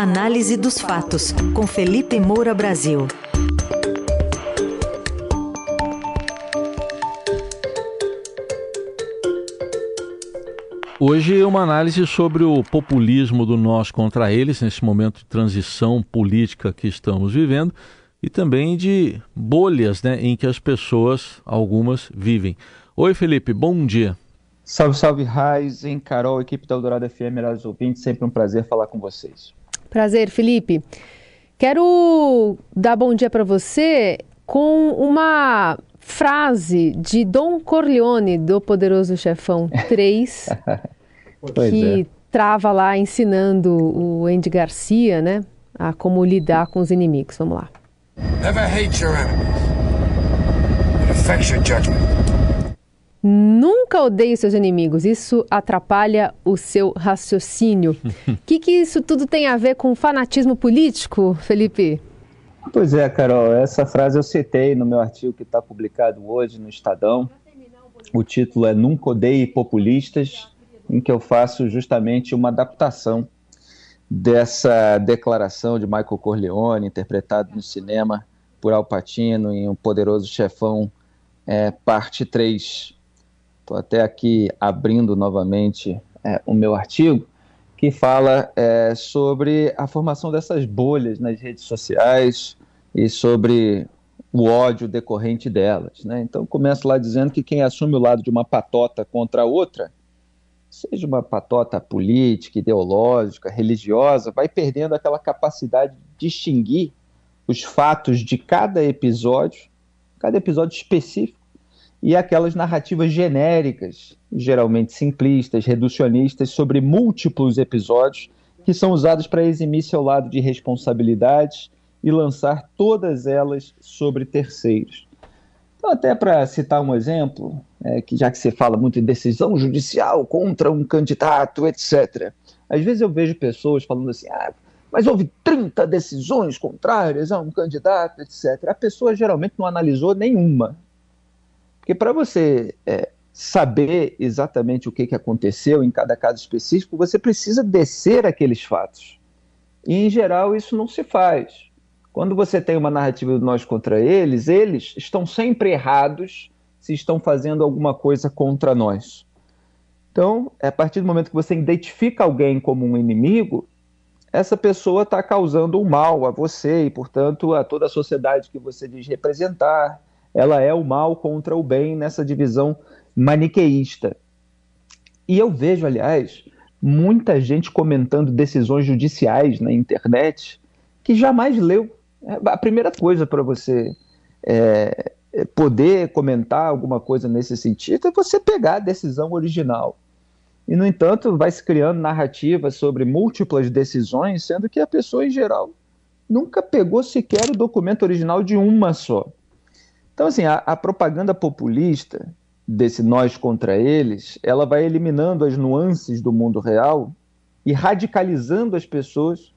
Análise dos fatos, com Felipe Moura Brasil. Hoje uma análise sobre o populismo do nós contra eles, nesse momento de transição política que estamos vivendo, e também de bolhas né, em que as pessoas, algumas, vivem. Oi, Felipe, bom dia. Salve, salve, Raizen, Carol, equipe da Eldorado FM, melhores ouvintes, sempre um prazer falar com vocês. Prazer, Felipe. Quero dar bom dia para você com uma frase de Dom Corleone, do Poderoso Chefão 3, que é. trava lá ensinando o Andy Garcia, né, a como lidar com os inimigos. Vamos lá. Never hate your enemies. It affects your judgment. Nunca odeie seus inimigos, isso atrapalha o seu raciocínio. O que, que isso tudo tem a ver com fanatismo político, Felipe? Pois é, Carol, essa frase eu citei no meu artigo que está publicado hoje no Estadão. O título é Nunca Odeie Populistas, em que eu faço justamente uma adaptação dessa declaração de Michael Corleone, interpretado no cinema por Al Pacino em Um Poderoso Chefão, é, parte 3. Estou até aqui abrindo novamente é, o meu artigo, que fala é, sobre a formação dessas bolhas nas redes sociais e sobre o ódio decorrente delas. Né? Então, começo lá dizendo que quem assume o lado de uma patota contra a outra, seja uma patota política, ideológica, religiosa, vai perdendo aquela capacidade de distinguir os fatos de cada episódio, cada episódio específico, e aquelas narrativas genéricas, geralmente simplistas, reducionistas, sobre múltiplos episódios que são usados para eximir seu lado de responsabilidade e lançar todas elas sobre terceiros. Então, até para citar um exemplo, é, que já que você fala muito em decisão judicial contra um candidato, etc., às vezes eu vejo pessoas falando assim, ah, mas houve 30 decisões contrárias a um candidato, etc. A pessoa geralmente não analisou nenhuma. Porque para você é, saber exatamente o que, que aconteceu em cada caso específico, você precisa descer aqueles fatos. E, em geral, isso não se faz. Quando você tem uma narrativa de nós contra eles, eles estão sempre errados se estão fazendo alguma coisa contra nós. Então, a partir do momento que você identifica alguém como um inimigo, essa pessoa está causando um mal a você e, portanto, a toda a sociedade que você diz representar, ela é o mal contra o bem nessa divisão maniqueísta. E eu vejo, aliás, muita gente comentando decisões judiciais na internet que jamais leu. É, a primeira coisa para você é, é, poder comentar alguma coisa nesse sentido é você pegar a decisão original. E, no entanto, vai se criando narrativas sobre múltiplas decisões, sendo que a pessoa, em geral, nunca pegou sequer o documento original de uma só. Então, assim, a, a, propaganda populista desse nós contra eles, ela vai eliminando as nuances do mundo real e radicalizando as pessoas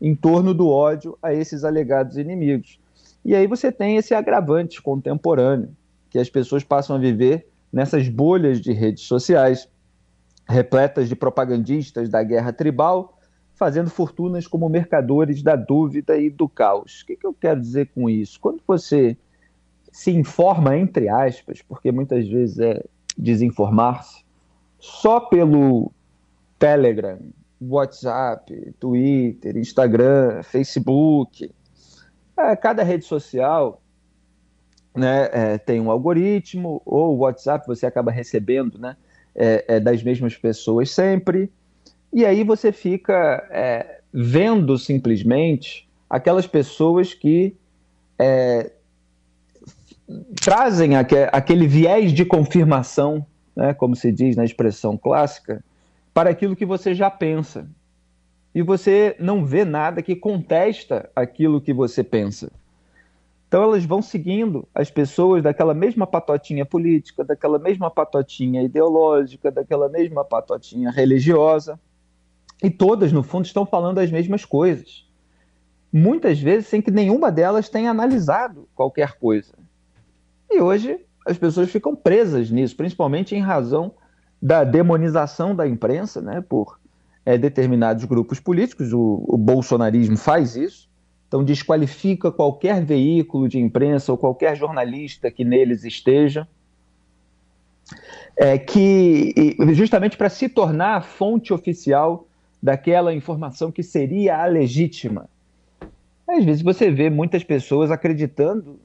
em torno do ódio a esses alegados inimigos. E aí você tem esse agravante contemporâneo, que as pessoas passam a viver nessas bolhas de redes sociais, repletas de propagandistas da guerra tribal, fazendo fortunas como mercadores da dúvida e do caos. O que, que eu quero dizer com isso? Quando você se informa, entre aspas, porque muitas vezes é desinformar-se, só pelo Telegram, WhatsApp, Twitter, Instagram, Facebook. É, cada rede social né, é, tem um algoritmo, ou WhatsApp você acaba recebendo né, é, é das mesmas pessoas sempre, e aí você fica é, vendo simplesmente aquelas pessoas que trazem aquele viés de confirmação, né, como se diz na expressão clássica, para aquilo que você já pensa. E você não vê nada que contesta aquilo que você pensa. Então elas vão seguindo as pessoas daquela mesma patotinha política, daquela mesma patotinha ideológica, daquela mesma patotinha religiosa. E todas, no fundo, estão falando as mesmas coisas. Muitas vezes sem que nenhuma delas tenha analisado qualquer coisa. E hoje as pessoas ficam presas nisso, principalmente em razão da demonização da imprensa, né, por é, determinados grupos políticos, o, o bolsonarismo faz isso, então desqualifica qualquer veículo de imprensa ou qualquer jornalista que neles esteja, é, que justamente para se tornar a fonte oficial daquela informação que seria a legítima. Às vezes você vê muitas pessoas acreditando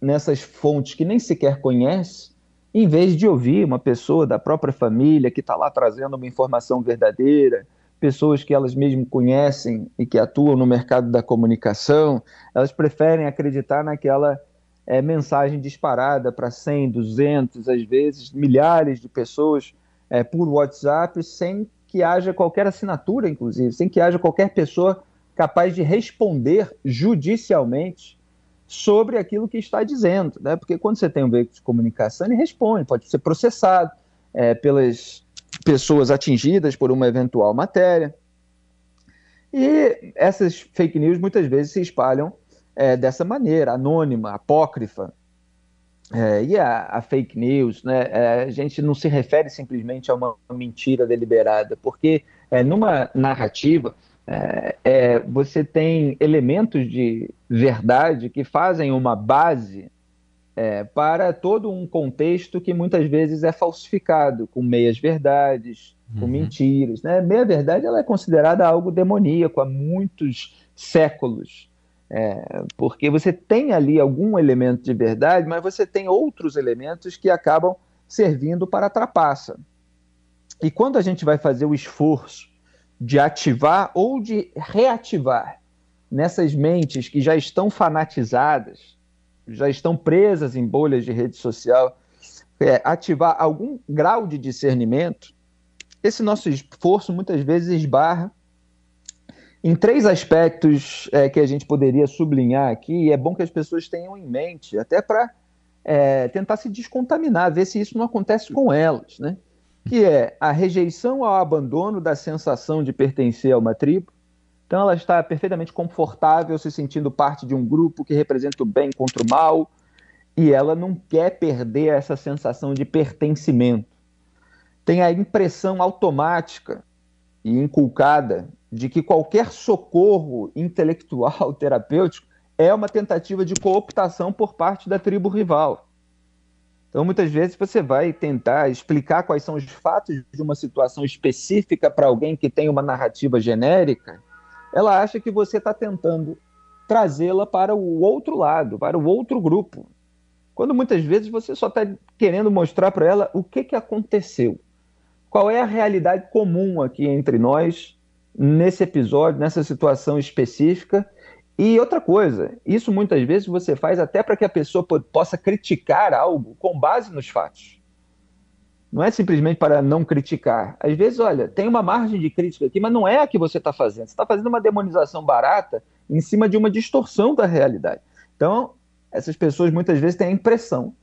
nessas fontes que nem sequer conhece, em vez de ouvir uma pessoa da própria família que está lá trazendo uma informação verdadeira, pessoas que elas mesmo conhecem e que atuam no mercado da comunicação, elas preferem acreditar naquela é, mensagem disparada para 100, 200, às vezes milhares de pessoas é, por WhatsApp, sem que haja qualquer assinatura, inclusive, sem que haja qualquer pessoa capaz de responder judicialmente sobre aquilo que está dizendo, né? Porque quando você tem um veículo de comunicação, ele responde, pode ser processado é, pelas pessoas atingidas por uma eventual matéria. E essas fake news muitas vezes se espalham é, dessa maneira, anônima, apócrifa. É, e a, a, fake news, né, é, a gente não se refere simplesmente a uma mentira deliberada, porque é, numa narrativa é, é, você tem elementos de verdade que fazem uma base é, para todo um contexto que muitas vezes é falsificado, com meias verdades, com uhum. mentiras. Né? Meia verdade ela é considerada algo demoníaco há muitos séculos. É, porque você tem ali algum elemento de verdade, mas você tem outros elementos que acabam servindo para a trapaça. E quando a gente vai fazer o esforço de ativar ou de reativar nessas mentes que já estão fanatizadas, já estão presas em bolhas de rede social, é, ativar algum grau de discernimento, esse nosso esforço muitas vezes esbarra em três aspectos é, que a gente poderia sublinhar aqui, e é bom que as pessoas tenham em mente, até para é, tentar se descontaminar, ver se isso não acontece com elas, né? Que é a rejeição ao abandono da sensação de pertencer a uma tribo. Então ela está perfeitamente confortável, se sentindo parte de um grupo que representa o bem contra o mal, e ela não quer perder essa sensação de pertencimento. Tem a impressão automática e inculcada de que qualquer socorro intelectual terapêutico é uma tentativa de cooptação por parte da tribo rival. Então, muitas vezes, você vai tentar explicar quais são os fatos de uma situação específica para alguém que tem uma narrativa genérica, ela acha que você está tentando trazê-la para o outro lado, para o outro grupo. Quando muitas vezes você só está querendo mostrar para ela o que, que aconteceu. Qual é a realidade comum aqui entre nós nesse episódio, nessa situação específica. E outra coisa, isso muitas vezes você faz até para que a pessoa possa criticar algo com base nos fatos. Não é simplesmente para não criticar. Às vezes, olha, tem uma margem de crítica aqui, mas não é a que você está fazendo. Você está fazendo uma demonização barata em cima de uma distorção da realidade. Então, essas pessoas muitas vezes têm a impressão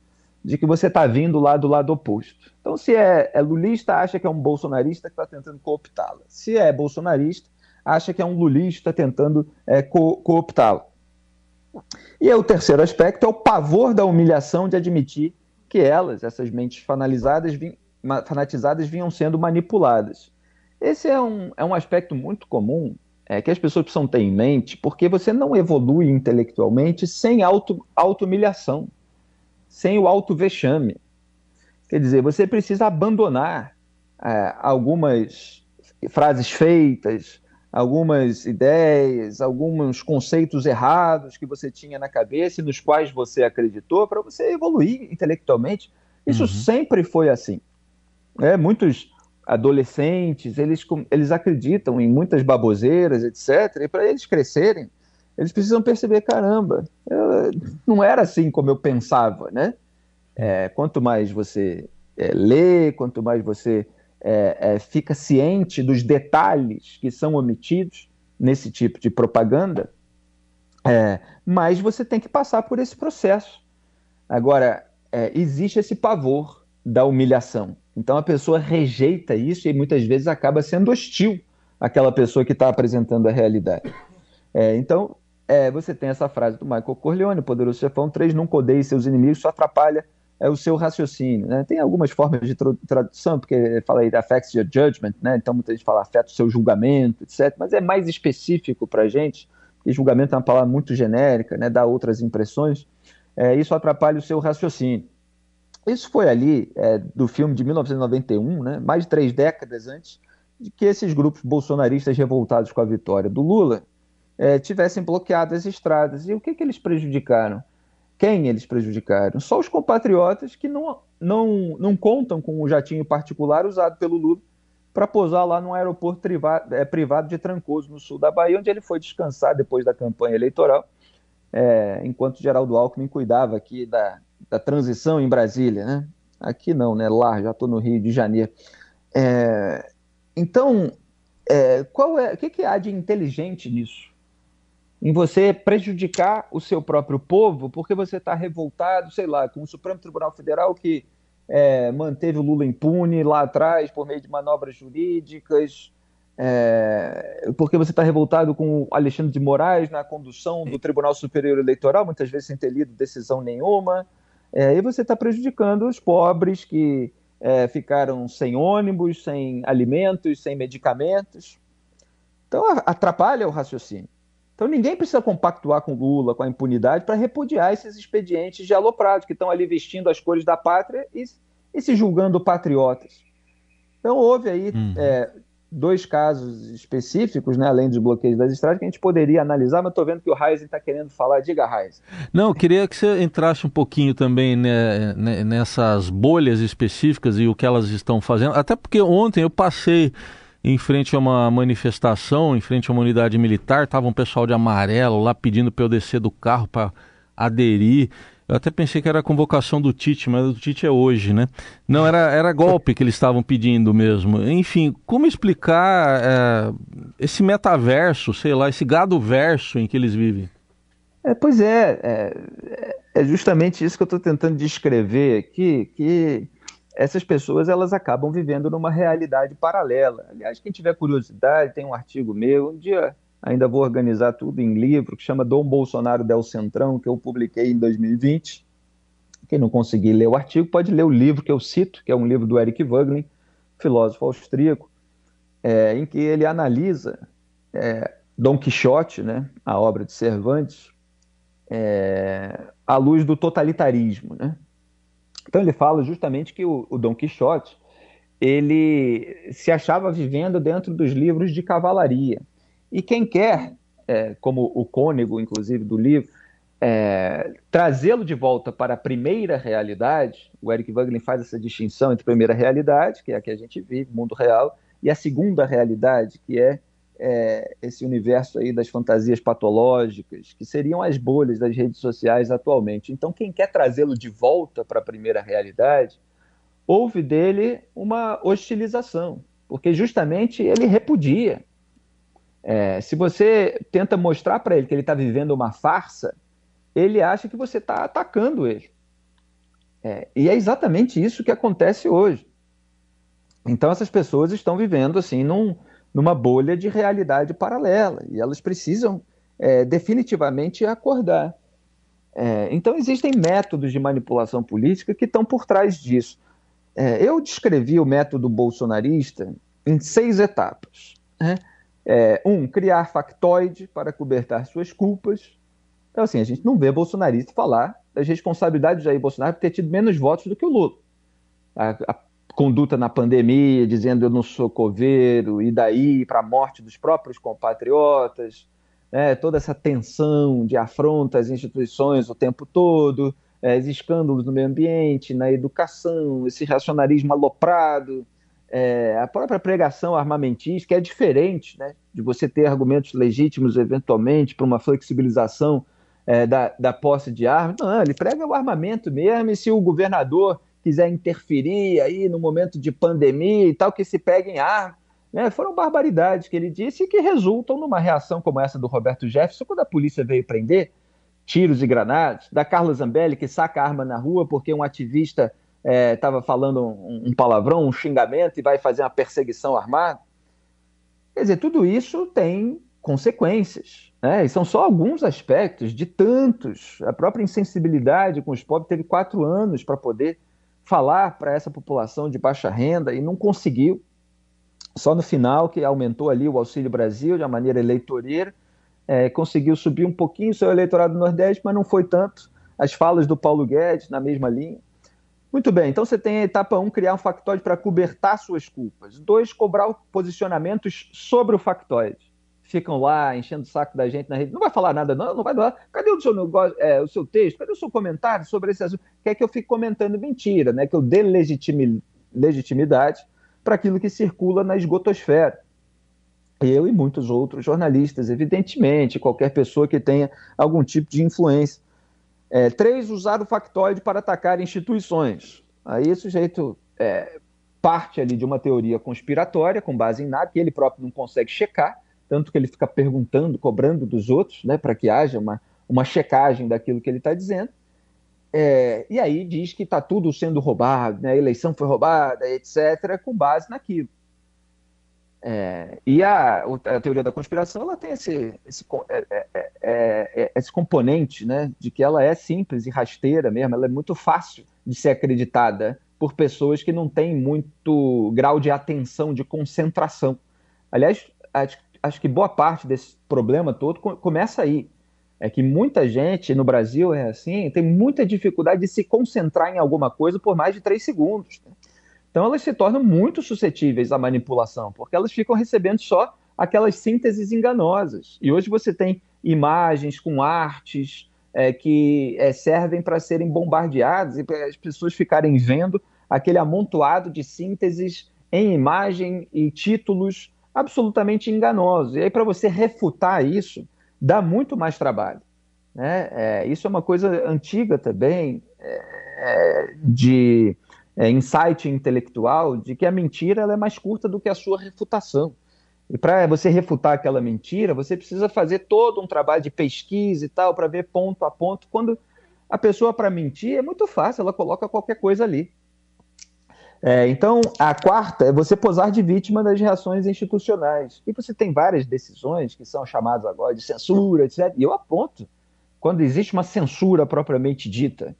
de que você está vindo lá do lado oposto. Então, se é, é lulista, acha que é um bolsonarista que está tentando cooptá-la. Se é bolsonarista, acha que é um lulista tentando é, co cooptá-la. E o terceiro aspecto é o pavor da humilhação de admitir que elas, essas mentes fanatizadas, fanatizadas vinham sendo manipuladas. Esse é um, é um aspecto muito comum é, que as pessoas precisam ter em mente, porque você não evolui intelectualmente sem auto-humilhação. Auto sem o auto-vexame. Quer dizer, você precisa abandonar é, algumas frases feitas, algumas ideias, alguns conceitos errados que você tinha na cabeça e nos quais você acreditou para você evoluir intelectualmente. Isso uhum. sempre foi assim. É, muitos adolescentes, eles, eles acreditam em muitas baboseiras, etc. E para eles crescerem, eles precisam perceber, caramba, eu, não era assim como eu pensava, né? É, quanto mais você é, lê, quanto mais você é, é, fica ciente dos detalhes que são omitidos nesse tipo de propaganda, é, mais você tem que passar por esse processo. Agora, é, existe esse pavor da humilhação. Então a pessoa rejeita isso e muitas vezes acaba sendo hostil àquela pessoa que está apresentando a realidade. É, então, é, você tem essa frase do Michael Corleone, poderoso chefão, três, nunca odeie seus inimigos, só atrapalha é o seu raciocínio. Né? Tem algumas formas de tradução, porque falei affects your judgment, né? então muita gente fala afeta o seu julgamento, etc. Mas é mais específico para a gente, porque julgamento é uma palavra muito genérica, né? dá outras impressões. É, isso atrapalha o seu raciocínio. Isso foi ali é, do filme de 1991, né? mais de três décadas antes de que esses grupos bolsonaristas revoltados com a vitória do Lula é, tivessem bloqueado as estradas. E o que, que eles prejudicaram? Quem eles prejudicaram? Só os compatriotas que não, não, não contam com o jatinho particular usado pelo Lula para pousar lá no aeroporto privado, é, privado de Trancoso, no sul da Bahia, onde ele foi descansar depois da campanha eleitoral, é, enquanto Geraldo Alckmin cuidava aqui da, da transição em Brasília. Né? Aqui não, né? lá, já estou no Rio de Janeiro. É, então, é, qual é, o que, que há de inteligente nisso? Em você prejudicar o seu próprio povo porque você está revoltado, sei lá, com o Supremo Tribunal Federal que é, manteve o Lula impune lá atrás por meio de manobras jurídicas, é, porque você está revoltado com o Alexandre de Moraes na condução do Tribunal Superior Eleitoral, muitas vezes sem ter lido decisão nenhuma, é, e você está prejudicando os pobres que é, ficaram sem ônibus, sem alimentos, sem medicamentos. Então atrapalha o raciocínio. Então ninguém precisa compactuar com Lula, com a impunidade, para repudiar esses expedientes de aloprados que estão ali vestindo as cores da pátria e, e se julgando patriotas. Então houve aí uhum. é, dois casos específicos, né, além dos bloqueios das estradas, que a gente poderia analisar, mas estou vendo que o Reis está querendo falar. Diga, Reis. Não, eu queria que você entrasse um pouquinho também né, né, nessas bolhas específicas e o que elas estão fazendo, até porque ontem eu passei em frente a uma manifestação, em frente a uma unidade militar, estava um pessoal de amarelo lá pedindo para eu descer do carro para aderir. Eu até pensei que era a convocação do Tite, mas o Tite é hoje, né? Não, era, era golpe que eles estavam pedindo mesmo. Enfim, como explicar é, esse metaverso, sei lá, esse gado verso em que eles vivem? É, pois é, é, é justamente isso que eu estou tentando descrever aqui, que essas pessoas elas acabam vivendo numa realidade paralela. Aliás, quem tiver curiosidade, tem um artigo meu, um dia ainda vou organizar tudo em livro, que chama Dom Bolsonaro del Centrão, que eu publiquei em 2020. Quem não conseguir ler o artigo pode ler o livro que eu cito, que é um livro do Eric Wöglin, filósofo austríaco, é, em que ele analisa é, Dom Quixote, né, a obra de Cervantes, é, à luz do totalitarismo, né? Então ele fala justamente que o, o Dom Quixote ele se achava vivendo dentro dos livros de cavalaria. E quem quer, é, como o cônego, inclusive, do livro, é, trazê-lo de volta para a primeira realidade, o Eric Wagner faz essa distinção entre a primeira realidade, que é a que a gente vive, mundo real, e a segunda realidade, que é é, esse universo aí das fantasias patológicas, que seriam as bolhas das redes sociais atualmente. Então, quem quer trazê-lo de volta para a primeira realidade, houve dele uma hostilização, porque justamente ele repudia. É, se você tenta mostrar para ele que ele está vivendo uma farsa, ele acha que você está atacando ele. É, e é exatamente isso que acontece hoje. Então, essas pessoas estão vivendo assim num numa bolha de realidade paralela e elas precisam é, definitivamente acordar. É, então, existem métodos de manipulação política que estão por trás disso. É, eu descrevi o método bolsonarista em seis etapas. Né? É, um, criar factoide para cobertar suas culpas. Então, assim, a gente não vê bolsonarista falar das responsabilidades de Jair Bolsonaro por ter tido menos votos do que o Lula. A, a conduta na pandemia, dizendo eu não sou coveiro, e daí para a morte dos próprios compatriotas, né, toda essa tensão de afronta às instituições o tempo todo, é, escândalos no meio ambiente, na educação, esse racionalismo aloprado, é, a própria pregação armamentista, que é diferente né, de você ter argumentos legítimos, eventualmente, para uma flexibilização é, da, da posse de armas. Não, ele prega o armamento mesmo, e se o governador quiser interferir aí no momento de pandemia e tal, que se peguem armas. Né? Foram barbaridades que ele disse e que resultam numa reação como essa do Roberto Jefferson, quando a polícia veio prender tiros e granadas, da Carla Zambelli, que saca arma na rua porque um ativista estava é, falando um, um palavrão, um xingamento e vai fazer uma perseguição armada. Quer dizer, tudo isso tem consequências. Né? E são só alguns aspectos de tantos. A própria insensibilidade com os pobres teve quatro anos para poder falar para essa população de baixa renda e não conseguiu. Só no final que aumentou ali o Auxílio Brasil de uma maneira eleitoreira, é, conseguiu subir um pouquinho seu eleitorado do Nordeste, mas não foi tanto. As falas do Paulo Guedes na mesma linha. Muito bem, então você tem a etapa 1, um, criar um factoide para cobertar suas culpas. Dois, cobrar posicionamentos sobre o factoide ficam lá enchendo o saco da gente na rede. Não vai falar nada, não, não vai falar. Cadê o seu, negócio, é, o seu texto? Cadê o seu comentário sobre esse assunto? Quer que eu fique comentando mentira, né? Que eu dê legitimidade para aquilo que circula na esgotosfera. Eu e muitos outros jornalistas, evidentemente, qualquer pessoa que tenha algum tipo de influência. É, três, usar o factoide para atacar instituições. Aí o sujeito é, parte ali de uma teoria conspiratória com base em nada, que ele próprio não consegue checar, tanto que ele fica perguntando, cobrando dos outros, né, para que haja uma, uma checagem daquilo que ele está dizendo. É, e aí diz que está tudo sendo roubado, né, a eleição foi roubada, etc., com base naquilo. É, e a, a, teoria da conspiração ela tem esse, esse, é é, é, é, esse componente né, de que ela é simples e rasteira mesmo, ela é muito fácil de ser acreditada por pessoas que não têm muito grau de atenção, de concentração. Aliás, acho que boa parte desse problema todo começa aí. É que muita gente no Brasil é assim, tem muita dificuldade de se concentrar em alguma coisa por mais de três segundos. Né? Então elas se tornam muito suscetíveis à manipulação, porque elas ficam recebendo só aquelas sínteses enganosas. E hoje você tem imagens com artes é, que é, servem para serem bombardeadas e para as pessoas ficarem vendo aquele amontoado de sínteses em imagem e títulos absolutamente enganosos. E aí, para você refutar isso, dá muito mais trabalho. Né? É, isso é uma coisa antiga também, é, é de é, insight intelectual, de que a mentira é mais curta do que a sua refutação. E para você refutar aquela mentira, você precisa fazer todo um trabalho de pesquisa e tal, para ver ponto a ponto. Quando a pessoa, para mentir, é muito fácil, ela coloca qualquer coisa ali. É, então, a quarta é você posar de vítima das reações institucionais. E você tem várias decisões que são chamadas agora de censura, etc. E eu aponto quando existe uma censura propriamente dita.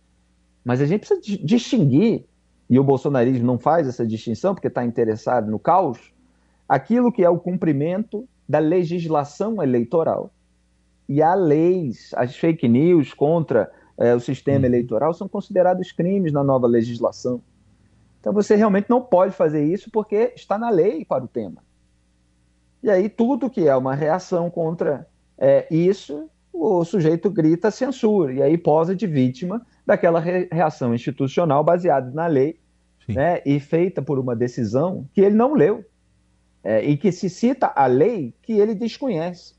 Mas a gente precisa distinguir, e o bolsonarismo não faz essa distinção porque está interessado no caos, aquilo que é o cumprimento da legislação eleitoral. E há leis, as fake news contra é, o sistema hum. eleitoral são considerados crimes na nova legislação. Então você realmente não pode fazer isso porque está na lei para o tema. E aí tudo que é uma reação contra é, isso, o sujeito grita censura e aí posa de vítima daquela re reação institucional baseada na lei né, e feita por uma decisão que ele não leu é, e que se cita a lei que ele desconhece.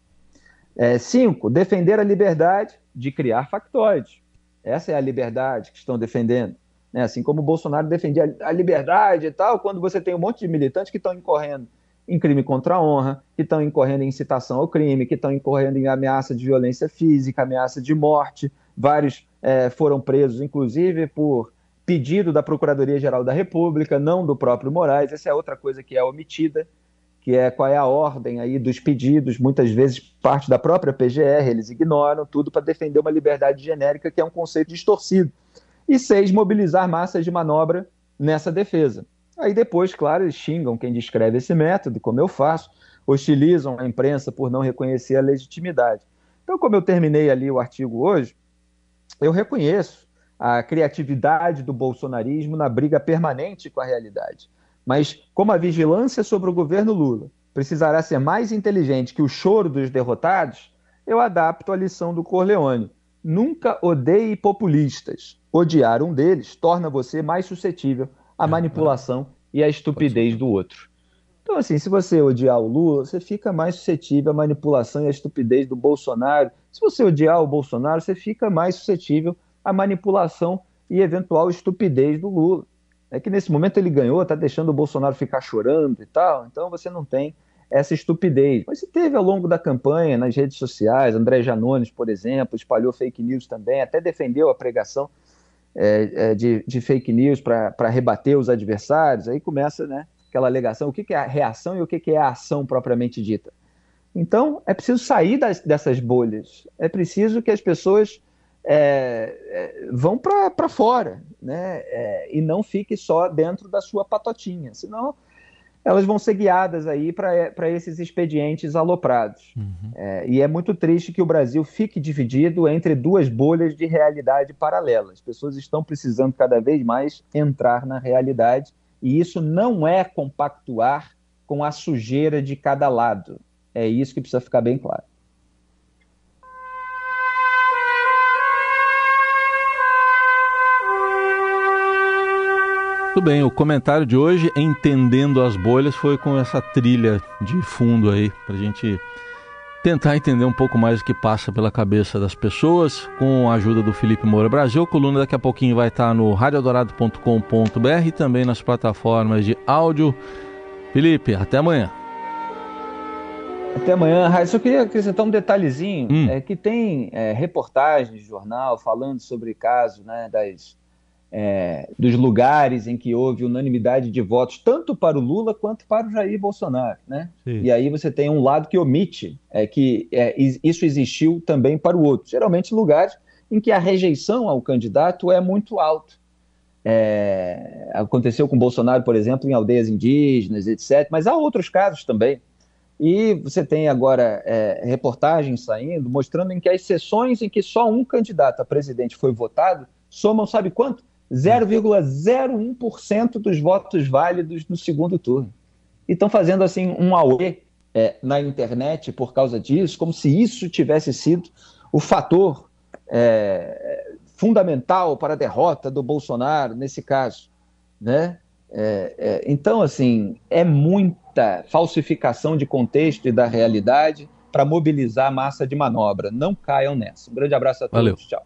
É, cinco, defender a liberdade de criar factóides. Essa é a liberdade que estão defendendo. Né? Assim como o Bolsonaro defendia a liberdade e tal, quando você tem um monte de militantes que estão incorrendo em crime contra a honra, que estão incorrendo em incitação ao crime, que estão incorrendo em ameaça de violência física, ameaça de morte. Vários é, foram presos, inclusive, por pedido da Procuradoria-Geral da República, não do próprio Moraes. Essa é outra coisa que é omitida, que é qual é a ordem aí dos pedidos, muitas vezes parte da própria PGR, eles ignoram tudo para defender uma liberdade genérica, que é um conceito distorcido e seis, mobilizar massas de manobra nessa defesa. Aí depois, claro, eles xingam quem descreve esse método, como eu faço, hostilizam a imprensa por não reconhecer a legitimidade. Então, como eu terminei ali o artigo hoje, eu reconheço a criatividade do bolsonarismo na briga permanente com a realidade. Mas, como a vigilância sobre o governo Lula precisará ser mais inteligente que o choro dos derrotados, eu adapto a lição do Corleone. Nunca odeie populistas odiar um deles torna você mais suscetível à é, manipulação e à estupidez do outro. Então, assim, se você odiar o Lula, você fica mais suscetível à manipulação e à estupidez do Bolsonaro. Se você odiar o Bolsonaro, você fica mais suscetível à manipulação e eventual estupidez do Lula. É que nesse momento ele ganhou, está deixando o Bolsonaro ficar chorando e tal, então você não tem essa estupidez. Mas se teve ao longo da campanha, nas redes sociais, André Janones, por exemplo, espalhou fake news também, até defendeu a pregação é, é, de, de, fake news para rebater os adversários, aí começa né, aquela alegação, o que, que é a reação e o que, que é a ação propriamente dita. Então, é preciso sair das, dessas bolhas. É preciso que as pessoas é, é, vão para fora, né? É, e não fique só dentro da sua patotinha. Senão, elas vão ser guiadas aí para esses expedientes aloprados. Uhum. É, e é muito triste que o Brasil fique dividido entre duas bolhas de realidade paralelas. As pessoas estão precisando cada vez mais entrar na realidade, e isso não é compactuar com a sujeira de cada lado. É isso que precisa ficar bem claro. Tudo bem, o comentário de hoje, Entendendo as Bolhas, foi com essa trilha de fundo aí, para a gente tentar entender um pouco mais o que passa pela cabeça das pessoas, com a ajuda do Felipe Moura Brasil. A coluna daqui a pouquinho vai estar no radiodorado.com.br e também nas plataformas de áudio. Felipe, até amanhã. Até amanhã, Raíssa. Eu queria acrescentar um detalhezinho, hum. é que tem é, reportagens de jornal falando sobre casos né, das é, dos lugares em que houve unanimidade de votos, tanto para o Lula quanto para o Jair Bolsonaro. Né? E aí você tem um lado que omite é, que é, isso existiu também para o outro. Geralmente lugares em que a rejeição ao candidato é muito alta. É, aconteceu com Bolsonaro, por exemplo, em aldeias indígenas, etc. Mas há outros casos também. E você tem agora é, reportagens saindo mostrando em que as sessões em que só um candidato a presidente foi votado somam, sabe quanto? 0,01% dos votos válidos no segundo turno. E estão fazendo assim um auê é, na internet por causa disso, como se isso tivesse sido o fator é, fundamental para a derrota do Bolsonaro nesse caso, né? É, é então, assim, é muita falsificação de contexto e da realidade para mobilizar a massa de manobra. Não caiam nessa. Um grande abraço a todos. Valeu. Tchau.